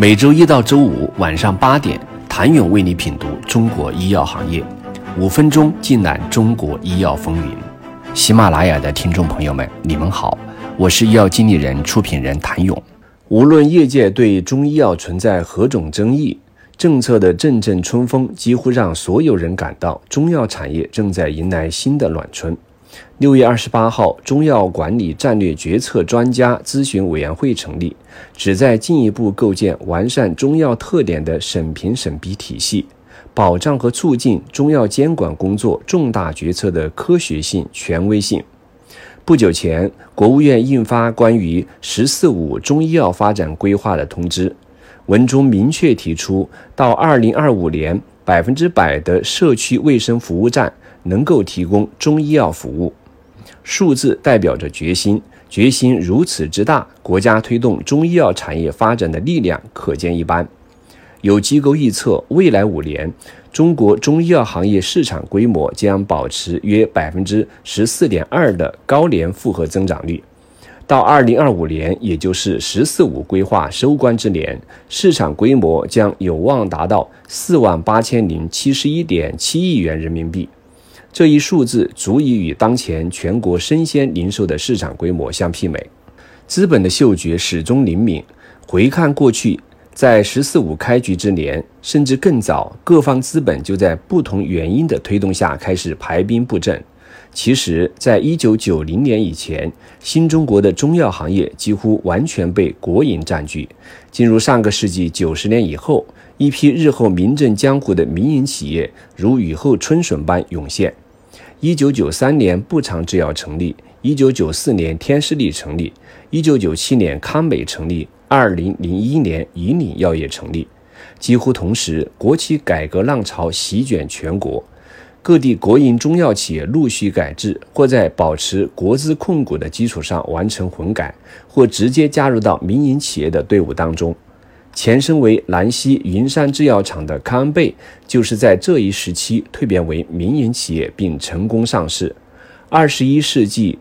每周一到周五晚上八点，谭勇为你品读中国医药行业，五分钟尽览中国医药风云。喜马拉雅的听众朋友们，你们好，我是医药经理人、出品人谭勇。无论业界对中医药存在何种争议，政策的阵阵春风几乎让所有人感到中药产业正在迎来新的暖春。六月二十八号，中药管理战略决策专家咨询委员会成立，旨在进一步构建完善中药特点的审评审批体系，保障和促进中药监管工作重大决策的科学性、权威性。不久前，国务院印发关于“十四五”中医药发展规划的通知，文中明确提出，到二零二五年，百分之百的社区卫生服务站。能够提供中医药服务，数字代表着决心。决心如此之大，国家推动中医药产业发展的力量可见一斑。有机构预测，未来五年，中国中医药行业市场规模将保持约百分之十四点二的高年复合增长率。到二零二五年，也就是“十四五”规划收官之年，市场规模将有望达到四万八千零七十一点七亿元人民币。这一数字足以与当前全国生鲜零售的市场规模相媲美。资本的嗅觉始终灵敏，回看过去，在“十四五”开局之年，甚至更早，各方资本就在不同原因的推动下开始排兵布阵。其实，在一九九零年以前，新中国的中药行业几乎完全被国营占据。进入上个世纪九十年以后，一批日后名震江湖的民营企业如雨后春笋般涌现。一九九三年，步长制药成立；一九九四年，天士力成立；一九九七年，康美成立；二零零一年，以岭药业成立。几乎同时，国企改革浪潮席卷全国。各地国营中药企业陆续改制，或在保持国资控股的基础上完成混改，或直接加入到民营企业的队伍当中。前身为兰溪云山制药厂的康贝，就是在这一时期蜕变为民营企业并成功上市。二十一世纪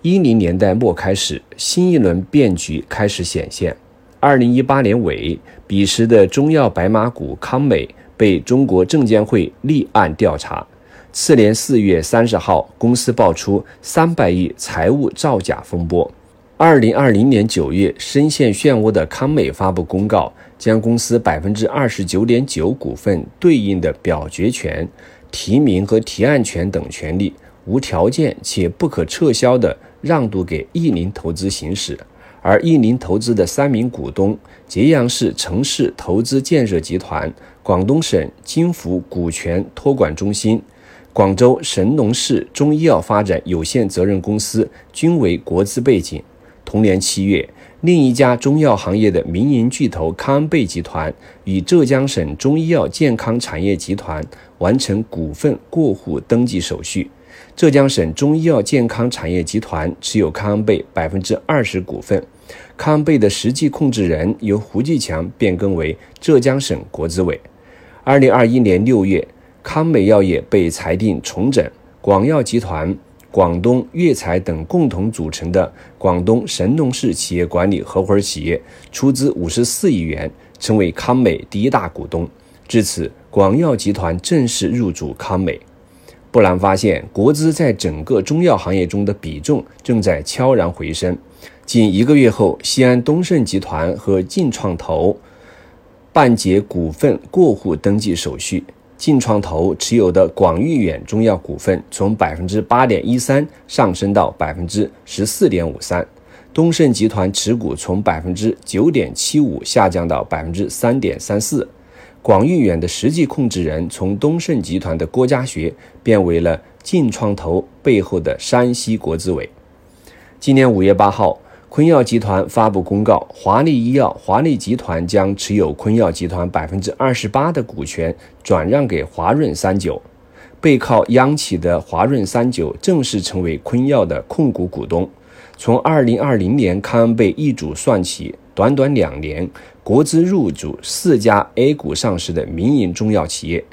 一零年代末开始，新一轮变局开始显现。二零一八年尾，彼时的中药白马股康美被中国证监会立案调查。次年四月三十号，公司爆出三百亿财务造假风波。二零二零年九月，深陷漩涡的康美发布公告，将公司百分之二十九点九股份对应的表决权、提名和提案权等权利，无条件且不可撤销的让渡给亿林投资行使。而亿林投资的三名股东：揭阳市城市投资建设集团、广东省金福股权托管中心。广州神农氏中医药发展有限责任公司均为国资背景。同年七月，另一家中药行业的民营巨头康恩贝集团与浙江省中医药健康产业集团完成股份过户登记手续。浙江省中医药健康产业集团持有康恩贝百分之二十股份，康恩贝的实际控制人由胡继强变更为浙江省国资委。二零二一年六月。康美药业被裁定重整，广药集团、广东粤财等共同组成的广东神农氏企业管理合伙企业出资五十四亿元，成为康美第一大股东。至此，广药集团正式入主康美。不难发现，国资在整个中药行业中的比重正在悄然回升。仅一个月后，西安东盛集团和劲创投办结股份过户登记手续。劲创投持有的广誉远中药股份从百分之八点一三上升到百分之十四点五三，东盛集团持股从百分之九点七五下降到百分之三点三四，广誉远的实际控制人从东盛集团的郭家学变为了劲创投背后的山西国资委。今年五月八号。昆药集团发布公告，华丽医药、华丽集团将持有昆药集团百分之二十八的股权转让给华润三九。背靠央企的华润三九正式成为昆药的控股股东。从二零二零年康恩贝易主算起，短短两年，国资入主四家 A 股上市的民营中药企业，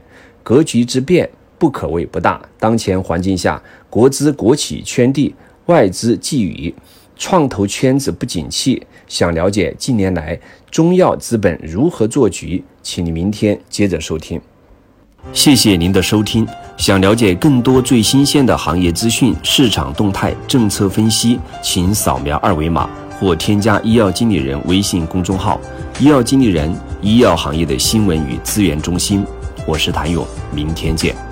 格局之变不可谓不大。当前环境下，国资国企圈地，外资觊觎。创投圈子不景气，想了解近年来中药资本如何做局，请你明天接着收听。谢谢您的收听。想了解更多最新鲜的行业资讯、市场动态、政策分析，请扫描二维码或添加医药经理人微信公众号“医药经理人”医药行业的新闻与资源中心。我是谭勇，明天见。